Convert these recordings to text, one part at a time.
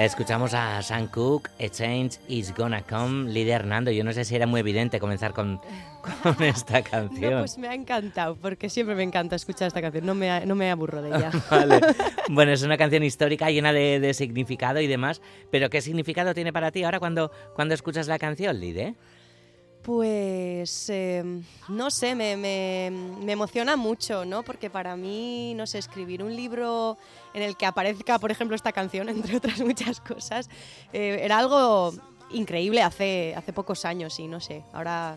Escuchamos a Sam Cooke, A Change Is Gonna Come, líder Nando. Yo no sé si era muy evidente comenzar con con esta canción. No, pues me ha encantado, porque siempre me encanta escuchar esta canción, no me, no me aburro de ella. Vale. Bueno, es una canción histórica llena de, de significado y demás. Pero ¿qué significado tiene para ti ahora cuando, cuando escuchas la canción, Lide? Pues eh, no sé, me, me- me emociona mucho, ¿no? Porque para mí, no sé, escribir un libro en el que aparezca, por ejemplo, esta canción, entre otras muchas cosas, eh, era algo increíble hace, hace pocos años y no sé, ahora,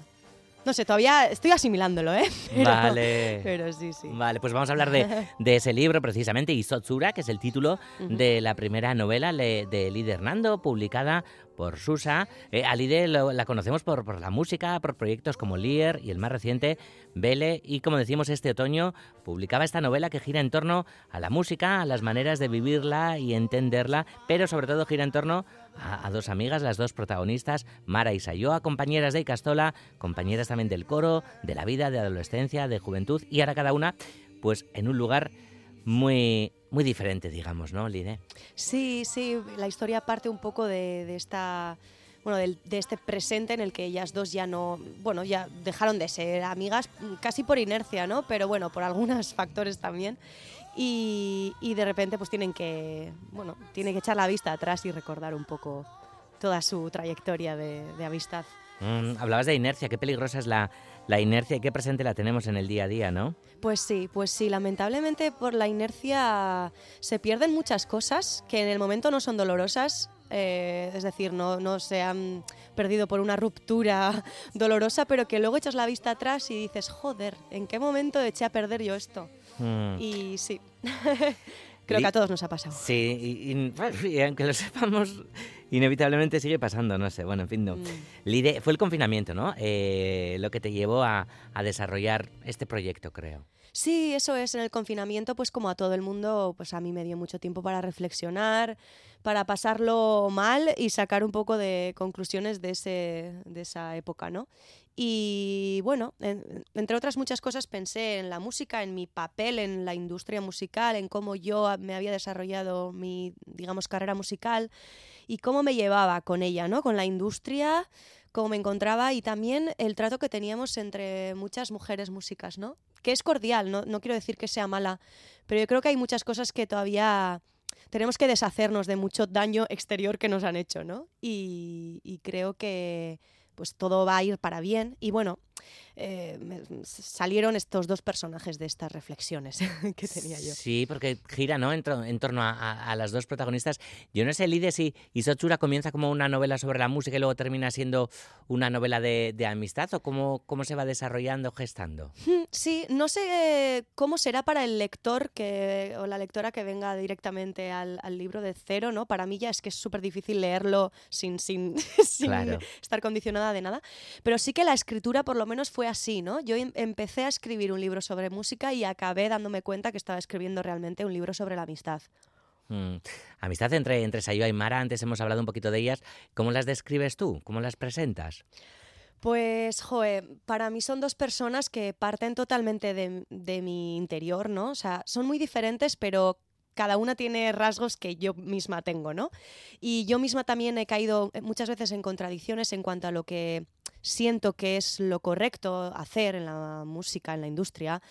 no sé, todavía estoy asimilándolo, ¿eh? Pero, Vale. Pero sí, sí. Vale, pues vamos a hablar de, de ese libro precisamente, Isotsura, que es el título de la primera novela le- de Lide Hernando, publicada por Susa. Eh, a Lide lo- la conocemos por, la música, por proyectos como Lier y el más reciente, Vele. Y como decimos, este otoño publicaba esta novela que gira en torno a la música, a las maneras de vivirla y entenderla, pero sobre todo gira en torno a, a dos amigas, las dos protagonistas, Mara y Sayoa, compañeras de Icastola, compañeras también del coro, de la vida, de adolescencia, de juventud, y ahora cada una, pues en un lugar muy, muy diferente, digamos, ¿no, Lide? Sí, sí, la historia parte un poco de, de esta bueno, del- de este presente en el que ellas dos ya no, bueno, ya dejaron de ser amigas casi por inercia, ¿no? Pero bueno, por algunos factores también. Y, y de repente pues tienen que, bueno, tienen que echar la vista atrás y recordar un poco toda su trayectoria de, de amistad. Mm, hablabas de inercia, qué peligrosa es la, la inercia y qué presente la tenemos en el día a día, ¿no? Pues sí, pues sí, lamentablemente por la inercia se pierden muchas cosas que en el momento no son dolorosas, eh, es decir, no, no se han perdido por una ruptura dolorosa, pero que luego echas la vista atrás y dices, joder, ¿en qué momento eché a perder yo esto? Mm. Y sí, creo que a todos nos ha pasado. Sí, y, y, y aunque lo sepamos, inevitablemente sigue pasando, no sé, bueno, en fin, no. Mm. Lide, fue el confinamiento, ¿no? Eh, lo que te llevó a, a desarrollar este proyecto, creo. Sí, eso es. En el confinamiento, pues como a todo el mundo, pues a mí me dio mucho tiempo para reflexionar, para pasarlo mal y sacar un poco de conclusiones de, ese, de esa época, ¿no? Y bueno, en- entre otras muchas cosas pensé en la música, en mi papel en la industria musical, en cómo yo me había desarrollado mi, digamos, carrera musical y cómo me llevaba con ella, ¿no? Con la industria, cómo me encontraba y también el trato que teníamos entre muchas mujeres músicas, ¿no? Que es cordial, no, no quiero decir que sea mala, pero yo creo que hay muchas cosas que todavía tenemos que deshacernos de mucho daño exterior que nos han hecho, ¿no? Y, y creo que pues todo va a ir para bien. Y bueno, eh, salieron estos dos personajes de estas reflexiones que tenía yo. Sí, porque gira, ¿no? En, en torno a, a- a las dos protagonistas. Yo no sé, Lide, si Isochura comienza como una novela sobre la música y luego termina siendo una novela de, de amistad o cómo, cómo se va desarrollando, gestando. Sí, no sé eh, cómo será para el lector que, o la lectora que venga directamente al, al libro de cero, ¿no? Para mí ya es que es súper difícil leerlo sin, sin, sin Claro. estar condicionada de nada. Pero sí que la escritura por lo menos fue así, ¿no? Yo em- empecé a escribir un libro sobre música y acabé dándome cuenta que estaba escribiendo realmente un libro sobre la amistad. Mm. Amistad entre, entre Sayoa y Mara, antes hemos hablado un poquito de ellas. ¿Cómo las describes tú? ¿Cómo las presentas? Pues, joe, para mí son dos personas que parten totalmente de, de mi interior, ¿no? O sea, son muy diferentes, pero cada una tiene rasgos que yo misma tengo, ¿no? Y yo misma también he caído muchas veces en contradicciones en cuanto a lo que siento que es lo correcto hacer en la música, en la industria.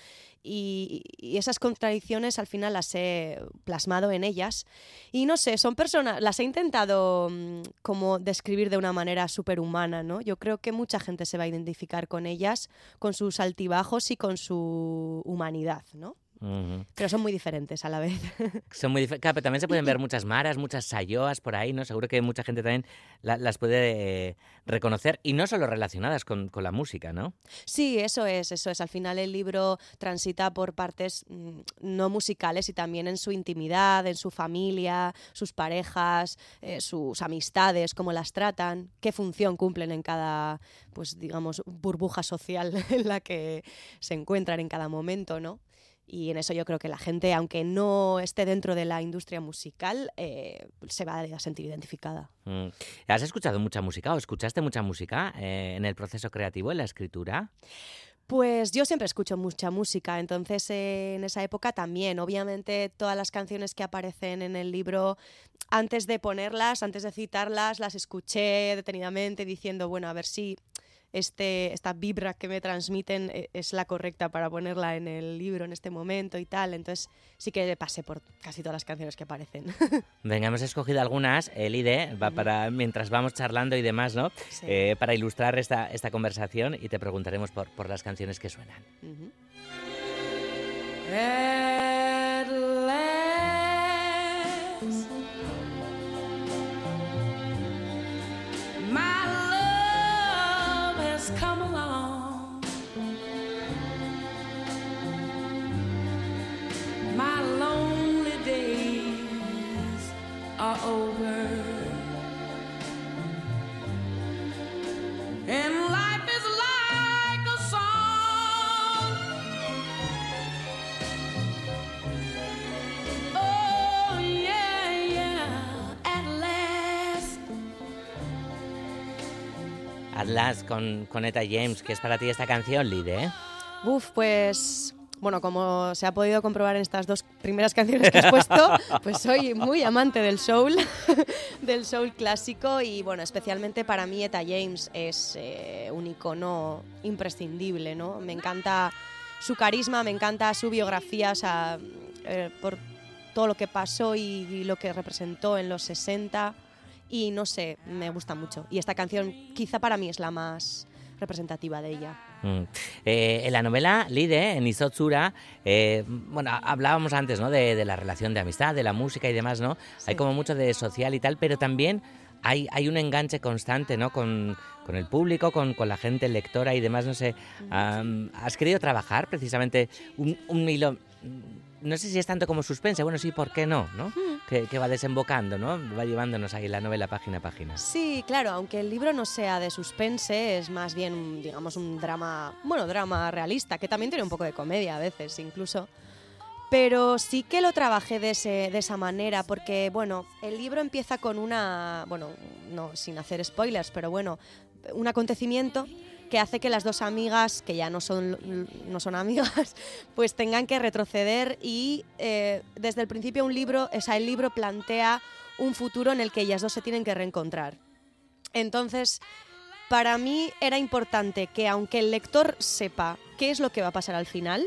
Y, esas contradicciones al final las he plasmado en ellas. Y no sé, son personas, las he intentado mm, como describir de una manera súper humana, ¿no? Yo creo que mucha gente se va a identificar con ellas, con sus altibajos y con su humanidad, ¿no? Pero son muy diferentes a la vez. Son muy diferentes. Claro, pero también se pueden ver muchas maras, muchas sayoas por ahí, ¿no? Seguro que mucha gente también la- las puede eh, reconocer y no solo relacionadas con, con la música, ¿no? Sí, eso es, eso es. Al final el libro transita por partes mm, no musicales y también en su intimidad, en su familia, sus parejas, eh, sus amistades, cómo las tratan, qué función cumplen en cada, pues digamos, burbuja social en la que se encuentran en cada momento, ¿no? Y en eso yo creo que la gente, aunque no esté dentro de la industria musical, eh, se va a sentir identificada. Mm. ¿Has escuchado mucha música o escuchaste mucha música eh, en el proceso creativo, en la escritura? Pues yo siempre escucho mucha música, entonces eh, en esa época también. Obviamente todas las canciones que aparecen en el libro, antes de ponerlas, antes de citarlas, las escuché detenidamente diciendo, bueno, a ver si este, esta vibra que me transmiten eh, es la correcta para ponerla en el libro en este momento y tal. Entonces sí que pasé por casi todas las canciones que aparecen. Venga, hemos escogido algunas, Elide, va para mientras vamos charlando y demás, ¿no? Eh, para ilustrar esta, esta conversación y te preguntaremos por, por las canciones que suenan. just come along. My lonely days are over. Atlas con, con Eta James, ¿qué es para ti esta canción, Lide? ¿eh? Uf, pues bueno, como se ha podido comprobar en estas dos primeras canciones que has puesto, pues soy muy amante del soul, del soul clásico y bueno, especialmente para mí Eta James es eh, un icono imprescindible, ¿no? Me encanta su carisma, me encanta su biografía, o sea, eh, por todo lo que pasó y, lo que representó en los 60 y no sé, me gusta mucho. Y esta canción quizá para mí es la más representativa de ella. Mm. Eh, en la novela Lide, en Isotsura, eh, bueno, hablábamos antes ¿no? De, la relación de amistad, de la música y demás, ¿no? Hay como mucho de social y tal, pero también hay, hay un enganche constante, ¿no? Con, con el público, con, con, la gente lectora y demás, no sé. ¿Has querido trabajar precisamente un, un hilo no sé si es tanto como suspense, bueno, sí, ¿por qué no? ¿no? Que, va desembocando, ¿no? Va llevándonos ahí la novela página a página. Sí, claro, aunque el libro no sea de suspense, es más bien, digamos, un drama, bueno, drama realista, que también tiene un poco de comedia a veces incluso. Pero sí que lo trabajé de, ese, de esa manera, porque, bueno, el libro empieza con una, bueno, no sin hacer spoilers, pero bueno, un acontecimiento que hace que las dos amigas, que ya no son, no son amigas, pues tengan que retroceder y eh, desde el principio un libro, el libro plantea un futuro en el que ellas dos se tienen que reencontrar. Entonces, para mí era importante que aunque el lector sepa qué es lo que va a pasar al final,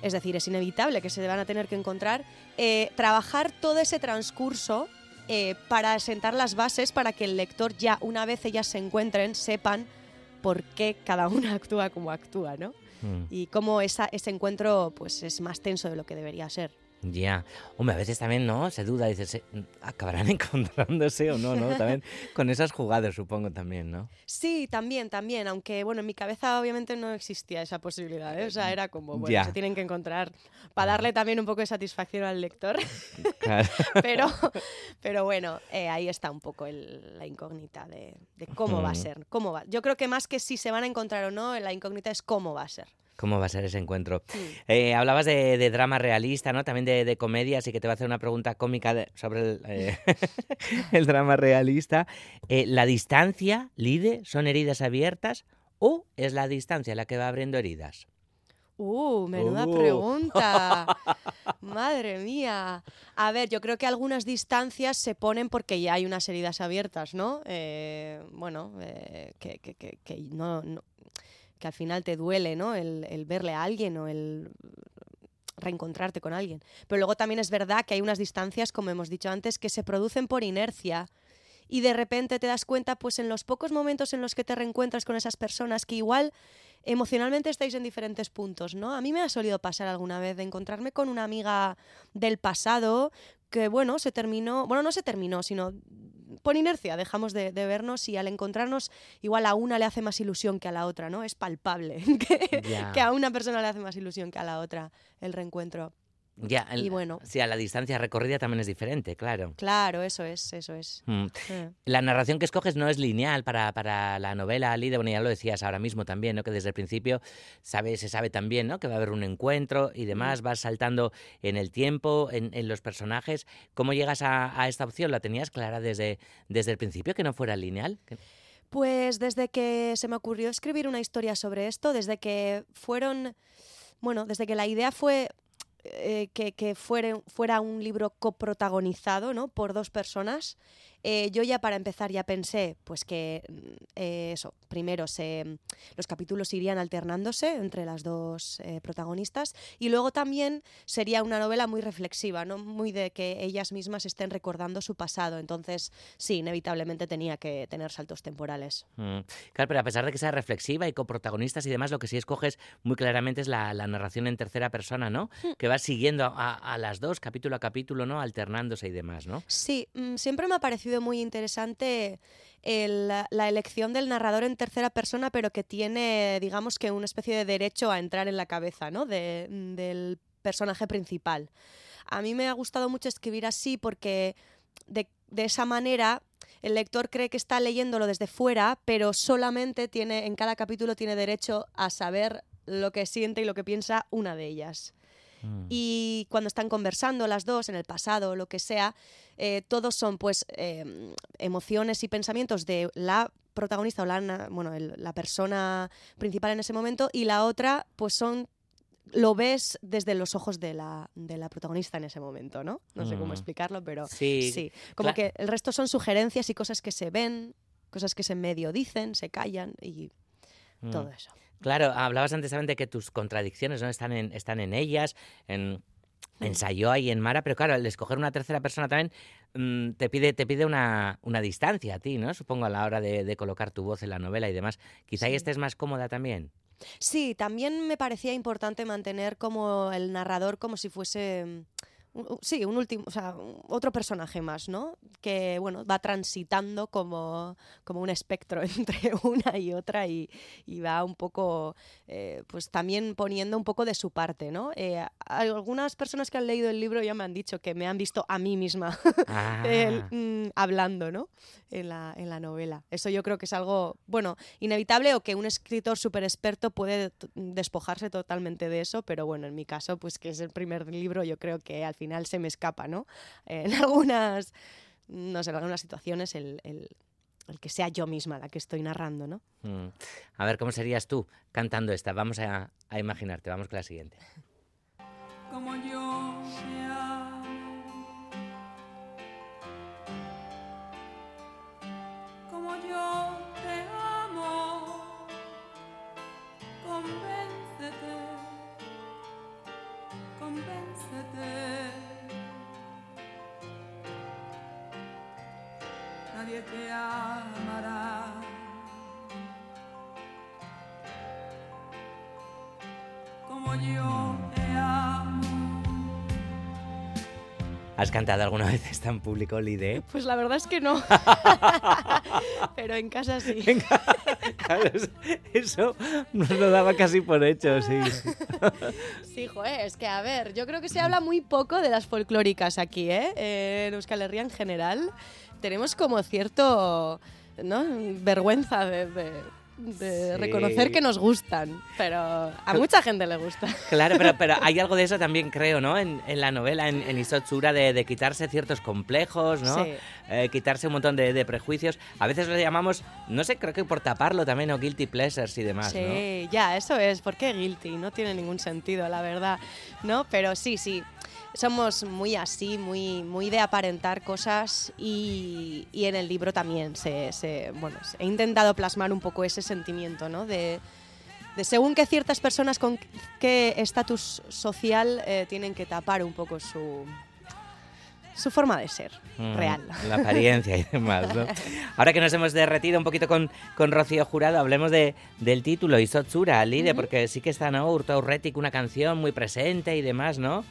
es decir, es inevitable que se van a tener que encontrar, eh, trabajar todo ese transcurso eh, para sentar las bases para que el lector ya una vez ellas se encuentren sepan por qué cada una actúa como actúa, ¿no? Mm. Y cómo esa, ese encuentro pues, es más tenso de lo que debería ser. Ya. Hombre, a veces también, ¿no? Se duda, dices, ¿acabarán encontrándose o no, no? También con esas jugadas, supongo, también, ¿no? Sí, también, también. Aunque, bueno, en mi cabeza obviamente no existía esa posibilidad, ¿eh? O sea, era como, bueno, se tienen que encontrar para darle también un poco de satisfacción al lector. pero, pero bueno, eh, ahí está un poco la incógnita de, cómo va a ser. Cómo va. Yo creo que más que si se van a encontrar o no, la incógnita es cómo va a ser. ¿Cómo va a ser ese encuentro? Eh, hablabas de, drama realista, ¿no? También de, comedia, así que te voy a hacer una pregunta cómica sobre el, eh, drama realista. Eh, ¿La distancia, Lide, son heridas abiertas o es la distancia la que va abriendo heridas? Uh, menuda uh. pregunta. Madre mía. A ver, yo creo que algunas distancias se ponen porque ya hay unas heridas abiertas, ¿no? bueno, que, que, que, no, que al final te duele, ¿no? El, verle a alguien o el reencontrarte con alguien. Pero luego también es verdad que hay unas distancias, como hemos dicho antes, que se producen por inercia y de repente te das cuenta, pues en los pocos momentos en los que te reencuentras con esas personas que igual emocionalmente estáis en diferentes puntos, ¿no? A mí me ha solido pasar alguna vez de encontrarme con una amiga del pasado que, bueno, se terminó, bueno, no se terminó, sino por inercia dejamos de, vernos y al encontrarnos igual a una le hace más ilusión que a la otra, ¿no? Es palpable que, a una persona le hace más ilusión que a la otra el reencuentro. Ya, el- Y bueno. Sí, a la distancia recorrida también es diferente, claro. Claro, eso es, eso es. Mm. Eh. La narración que escoges no es lineal para, para la novela, Lide, bueno, ya lo decías ahora mismo también, ¿no? Que desde el principio sabe, se sabe también, ¿no? Que va a haber un encuentro y demás, vas saltando en el tiempo, en, en los personajes. ¿Cómo llegas a, a esta opción? ¿La tenías clara desde, desde el principio, que no fuera lineal? Que- Pues desde que se me ocurrió escribir una historia sobre esto, desde que fueron, bueno, desde que la idea fue eh, que, que fuera un libro coprotagonizado, ¿no? Por dos personas, eh, yo ya para empezar ya pensé, pues que mm, eh, eso, primero se, los capítulos irían alternándose entre las dos eh, protagonistas y luego también sería una novela muy reflexiva, ¿no? Muy de que ellas mismas estén recordando su pasado, entonces sí, inevitablemente tenía que tener saltos temporales. Mm. Claro, pero a pesar de que sea reflexiva y con protagonistas y demás, lo que sí escoges muy claramente es la, la narración en tercera persona, ¿no? Que vas siguiendo a, a las dos, capítulo a capítulo, ¿no? Alternándose y demás, ¿no? Sí, mm, siempre me ha parecido muy interesante la elección del narrador en tercera persona, pero que tiene, digamos que una especie de derecho a entrar en la cabeza, ¿no? Mm, del personaje principal. A mí me ha gustado mucho escribir así porque de, de esa manera el lector cree que está leyéndolo desde fuera, pero solamente tiene, en cada capítulo tiene derecho a saber lo que siente y lo que piensa una de ellas. Mm. Y cuando están conversando las dos en el pasado o lo que sea, eh, todos son pues eh, emociones y pensamientos de la protagonista o la, bueno, el- la persona principal en ese momento y la otra pues son lo ves desde los ojos de la, de la protagonista en ese momento, ¿no? No sé cómo Mm. explicarlo, pero Sí, sí. Como que el resto son sugerencias y cosas que se ven, cosas que se medio dicen, se callan y Mm. todo eso. Claro, hablabas antes también de que tus contradicciones no están en, están en ellas, en Mm. ensayó y en Mara, pero claro, el escoger una tercera persona también mm, te pide, te pide una, una distancia a ti, ¿no? Supongo a la hora de, de colocar tu voz en la novela y demás. Quizá ahí estés más cómoda también. Sí, también me parecía importante mantener como el narrador como si fuese mm, un- sí, un último, o sea, otro personaje más, ¿no? Que bueno, va transitando como, como un espectro entre una y otra y, y va un poco, eh, pues también poniendo un poco de su parte, ¿no? Eh, algunas personas que han leído el libro ya me han dicho que me han visto a mí misma Ah, el, mm, hablando, ¿no? En la, en la novela. Eso yo creo que es algo, bueno, inevitable o que un escritor súper experto puede despojarse totalmente de eso, pero bueno, en mi caso, pues que es el primer libro, yo creo que al final se me escapa, ¿no? En algunas, no sé, en algunas situaciones el, el- el que sea yo misma la que estoy narrando, ¿no? mm. A ver, ¿cómo serías tú cantando esta? Vamos a, a imaginarte, vamos con la siguiente. como yo ¿Has cantado alguna vez esta en público, Lide? Pues la verdad es que no. pero en casa sí. Claro, eso- eso nos lo daba casi por hecho, sí. Sí, joder, es que a ver, yo creo que se habla muy poco de las folclóricas aquí, ¿eh? Eh, en Euskal Herria en general tenemos como cierto, ¿no? Vergüenza de, de- de Sí. reconocer que nos gustan, pero a mucha gente le gusta. Claro, pero, pero hay algo de eso también, creo, ¿no? En, en la novela, en, en Isotsura, de, de quitarse ciertos complejos, ¿no? Sí. Eh, quitarse un montón de, de prejuicios. A veces lo llamamos, no sé, creo que por taparlo también, o guilty pleasures y demás, ¿no? Sí, ya, eso es. ¿Por qué guilty? No tiene ningún sentido, la verdad. ¿No? Pero sí, sí. Somos muy así, muy, muy de aparentar cosas y, y en el libro también se, se- bueno, he intentado plasmar un poco ese sentimiento, ¿no? De, de según que ciertas personas con qué estatus social eh, tienen que tapar un poco su, su forma de ser Mm, real. La apariencia y demás, ¿no? Ahora que nos hemos derretido un poquito con, con Rocío Jurado, hablemos de, del título, Isotsura, Lide, porque sí que está, ¿no? Urto Aurretic, una canción muy presente y demás, ¿no?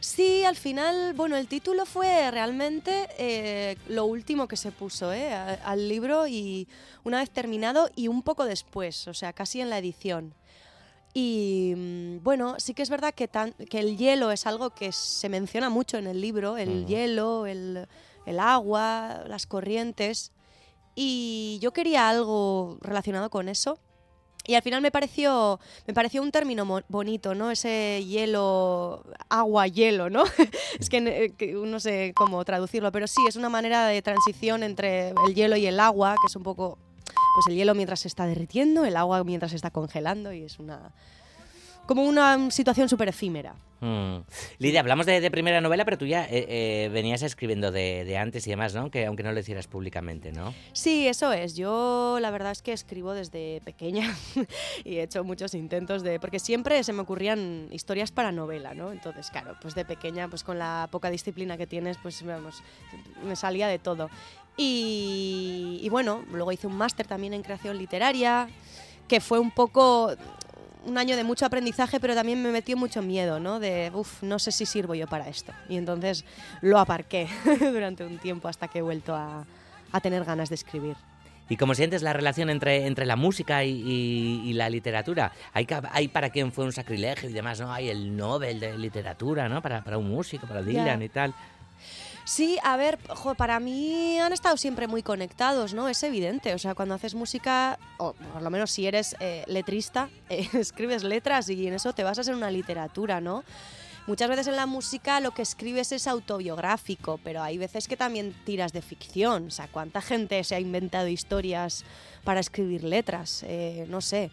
Sí, al final, bueno, el título fue realmente eh, lo último que se puso eh, al libro y una vez terminado y un poco después, o sea, casi en la edición. Y mm, bueno, sí que es verdad que, tan- que el hielo es algo que se menciona mucho en el libro, el Ujú. hielo, el, el agua, las corrientes. Y yo quería algo relacionado con eso. Y al final me pareció, me pareció un término bonito, ¿no? Ese hielo, agua, hielo, ¿no? es que, eh, que no sé cómo traducirlo, pero sí, es una manera de transición entre el hielo y el agua, que es un poco, pues el hielo mientras se está derritiendo, el agua mientras se está congelando y es una, como una situación súper efímera. Mm. Lidia, hablamos de, de primera novela, pero tú ya eh, eh, venías escribiendo de, de antes y demás, ¿no? Que aunque no lo hicieras públicamente, ¿no? Sí, eso es. Yo la verdad es que escribo desde pequeña y he hecho muchos intentos de... Porque siempre se me ocurrían historias para novela, ¿no? Entonces, claro, pues de pequeña, pues con la poca disciplina que tienes, pues vamos, me salía de todo. Y, y bueno, luego hice un máster también en creación literaria, que fue un poco un año de mucho aprendizaje, pero también me metió mucho miedo, ¿no? De, uff, no sé si sirvo yo para esto. Y entonces lo aparqué durante un tiempo hasta que he vuelto a, a tener ganas de escribir. ¿Y cómo sientes la relación entre, entre la música y, y- y la literatura? Hay, hay para quien fue un sacrilegio y demás, ¿no? Hay el Nobel de literatura, ¿no? Para, para un músico, para Dylan y tal. Sí, a ver, jo, para mí han estado siempre muy conectados, ¿no? Es evidente, o sea, cuando haces música, o por lo menos si eres eh, letrista, eh, escribes letras y en eso te basas en una literatura, ¿no? Muchas veces en la música lo que escribes es autobiográfico, pero hay veces que también tiras de ficción. O sea, ¿cuánta gente se ha inventado historias para escribir letras? Eh, no sé.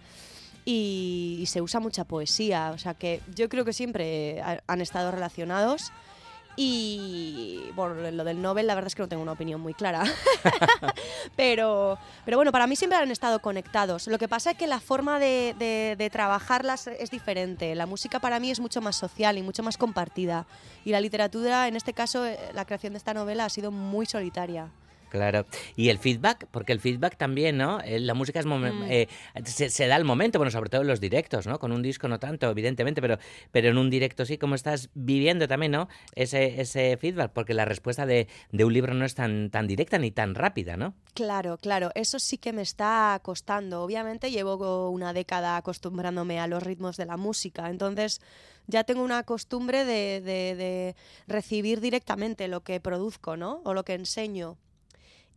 Y, y se usa mucha poesía. O sea que yo creo que siempre ha- han estado relacionados. Y bueno, lo del Nobel, la verdad es que no tengo una opinión muy clara. pero, pero bueno, para mí siempre han estado conectados. Lo que pasa es que la forma de, trabajarlas es diferente. La música para mí es mucho más social y mucho más compartida. Y la literatura, en este caso, eh, la creación de esta novela ha sido muy solitaria. Claro. Y el feedback, porque el feedback también, ¿no? Eh, La música es Mm. eh, se, se da al momento, bueno, sobre todo en los directos, ¿no? Con un disco no tanto, evidentemente, pero, pero en un directo sí, como estás viviendo también, ¿no? Ese, ese feedback, porque la respuesta de, de un libro no es tan, tan directa ni tan rápida, ¿no? Claro, claro, eso sí que me está costando. Obviamente llevo una década acostumbrándome a los ritmos de la música, entonces ya tengo una costumbre de, de- de recibir directamente lo que produzco, ¿no? O lo que enseño.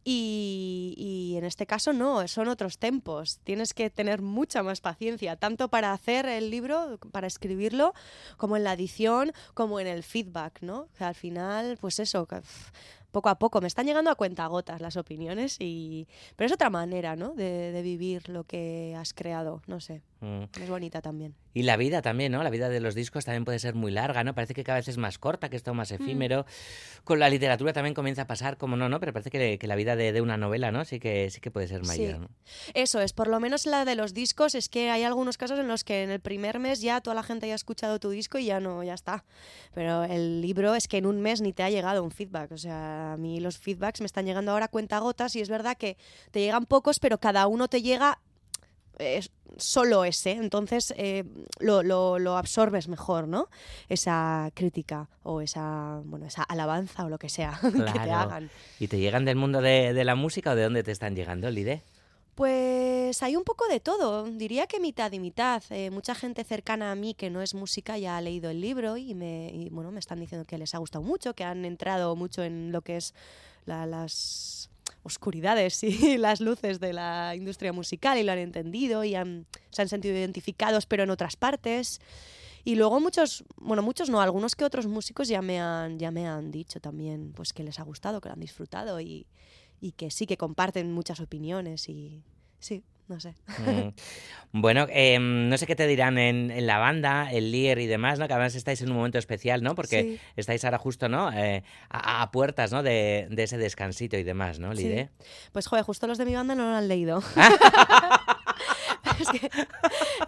Y, y en este caso no, son otros tempos. Tienes que tener mucha más paciencia, tanto para hacer el libro, para escribirlo, como en la edición, como en el feedback, ¿no? Al final, pues eso, poco a poco me están llegando a cuentagotas las opiniones, y pero es otra manera, ¿no? De, de vivir lo que has creado, no sé, Mm. es bonita también. Y la vida también, ¿no? La vida de los discos también puede ser muy larga, ¿no? Parece que cada vez es más corta, que es todo más efímero. Con la literatura también comienza a pasar, como no, ¿no? Pero parece que, que la vida de, de una novela, ¿no? Sí que, sí que puede ser mayor, Sí. ¿no? Eso es, por lo menos la de los discos es que hay algunos casos en los que en el primer mes ya toda la gente ya ha escuchado tu disco y ya no, ya está. Pero el libro es que en un mes ni te ha llegado un feedback. O sea, a mí los feedbacks me están llegando ahora a cuentagotas y es verdad que te llegan pocos, pero cada uno te llega eh, solo ese. Entonces eh, lo, lo- lo absorbes mejor, ¿no? Esa crítica o esa, bueno, esa alabanza o lo que sea que te hagan. ¿Y te llegan del mundo de, de la música o de dónde te están llegando, Lide? Pues hay un poco de todo, diría que mitad y mitad. Eh, mucha gente cercana a mí que no es música ya ha leído el libro y me, y, bueno, me están diciendo que les ha gustado mucho, que han entrado mucho en lo que es la- las oscuridades y las luces de la industria musical y lo han entendido y han- se han sentido identificados pero en otras partes. Y luego muchos, bueno, muchos no, algunos que otros músicos ya me han, ya me han dicho también pues que les ha gustado, que lo han disfrutado y, y que sí que comparten muchas opiniones y sí, no sé. Mm. Bueno, em, no sé qué te dirán en, en la banda, el Lier y demás, ¿no? Que además estáis en un momento especial, ¿no? Porque Sí. estáis ahora justo, ¿no? Eh, a, a puertas, ¿no? De, de ese descansito y demás, ¿no, Sí. Lide? Pues joder, justo los de mi banda no lo han leído. es que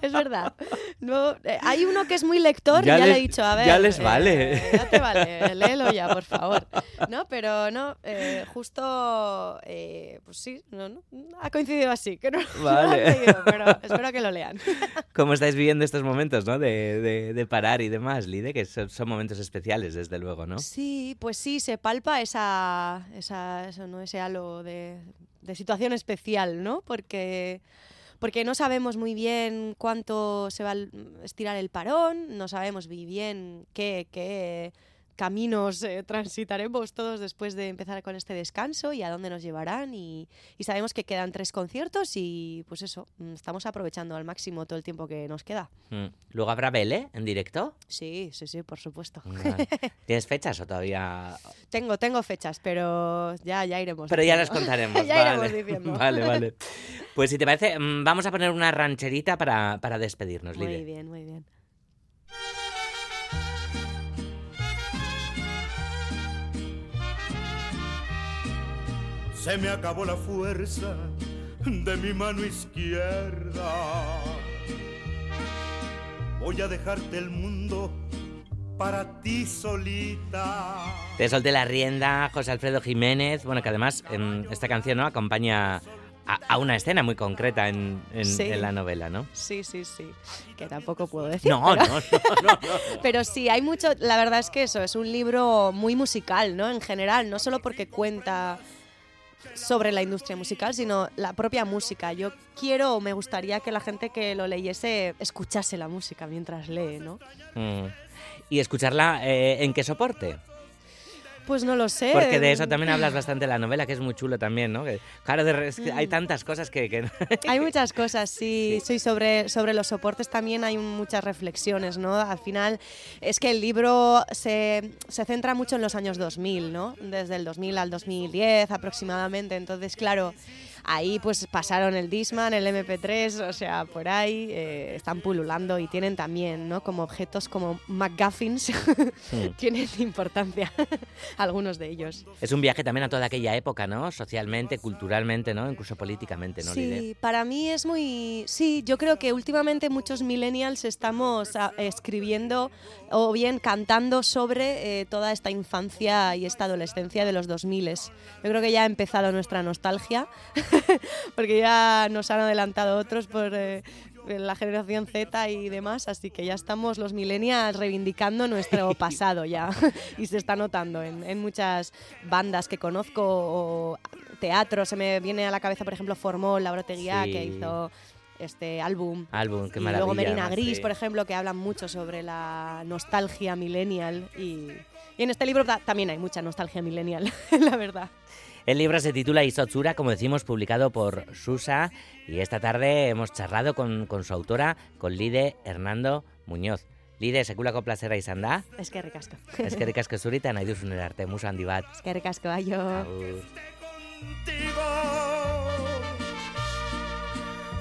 es verdad. No, eh, hay uno que es muy lector Ya y ya le he dicho, a ver. ya les eh, vale. ya te vale, léelo ya, por favor. No, pero no, eh, justo, eh, pues sí, no, no, ha coincidido así, que no, no lo han Vale. leído, pero espero que lo lean. ¿Cómo estáis viviendo estos momentos, ¿no? De, de- de parar y demás, Lide, que son, son momentos especiales, desde luego, ¿no? Sí, pues sí, se palpa esa, esa, eso, ¿no? ese halo de, de situación especial, ¿no? Porque, porque no sabemos muy bien cuánto se va a estirar el parón, no sabemos muy bien qué, qué caminos eh, transitaremos todos después de empezar con este descanso y a dónde nos llevarán. Y, sabemos que quedan tres conciertos y pues eso, mm, estamos aprovechando al máximo todo el tiempo que nos queda. Mm. ¿Luego habrá Vele en directo? Sí, sí, sí, por supuesto. ¿Tienes fechas o todavía...? Tengo, tengo fechas, pero ya, ya iremos. Pero ya las contaremos. ya vale. iremos diciendo. vale, vale. Pues si te parece, mm, vamos a poner una rancherita para, para despedirnos, Muy bien, muy bien. Se me acabó la fuerza de mi mano izquierda. Voy a dejarte el mundo para ti solita. Te solté la rienda, José Alfredo Jiménez. Bueno, que además en esta canción ¿no? acompaña a, una escena muy concreta en, la novela, ¿no? Sí, sí, sí. Que tampoco puedo decir. No, no, no, no, Pero sí, hay mucho. La verdad es que eso es un libro muy musical, ¿no? En general, no solo porque cuenta sobre la industria musical, sino la propia música. Yo quiero o me gustaría que la gente que lo leyese escuchase la música mientras lee, ¿no? Mm. ¿Y escucharla eh, en qué soporte? Pues no lo sé. Porque de eso también hablas bastante en la novela, que es muy chulo también, ¿no? claro, hay mm. tantas cosas que... hay muchas cosas, sí. sí. sobre, sobre los soportes también hay muchas reflexiones, ¿no? Al final es que el libro se, se centra mucho en los años 2000, ¿no? Desde el 2000 al 2010 aproximadamente. Entonces, claro ahí pues pasaron el Disman, el MP3, o sea, por ahí eh, están pululando y tienen también, ¿no? Como objetos como McGuffins, tienen importancia algunos de ellos. Es un viaje también a toda aquella época, ¿no? Socialmente, culturalmente, ¿no? Incluso políticamente, ¿no? Sí, para mí es muy... Sí, yo creo que últimamente muchos millennials estamos ah, escribiendo o bien cantando sobre eh, toda esta infancia y esta adolescencia de los 2000. Yo creo que ya ha empezado nuestra nostalgia porque ya nos han adelantado otros por eh, la generación Z y demás, así que ya estamos los millennials reivindicando nuestro pasado ya. Y se está notando en, muchas bandas que conozco o teatro, se me viene a la cabeza por ejemplo Formol, Laura Teguía que hizo este álbum. Álbum, qué y luego Merina Gris, por ejemplo, que hablan mucho sobre la nostalgia millennial. Y, y en este libro también hay mucha nostalgia millennial, la verdad. El libro se titula Isotsura, como decimos, publicado por Susa. Y esta tarde hemos charlado con, su autora, con Lide Hernando Muñoz. Lide, sekulako plazera izan da? Eskerrik asko. Eskerrik asko zurita nahi duzun arte, musu handi bat. Eskerrik asko, aio.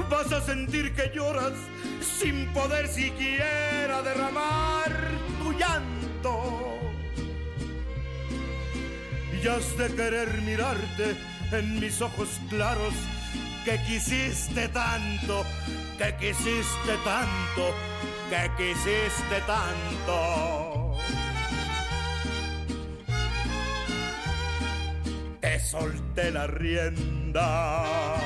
Vas a sentir que lloras sin poder siquiera derramar tu llanto y has de querer mirarte en mis ojos claros que quisiste tanto, que quisiste tanto, que quisiste tanto. Te solté la rienda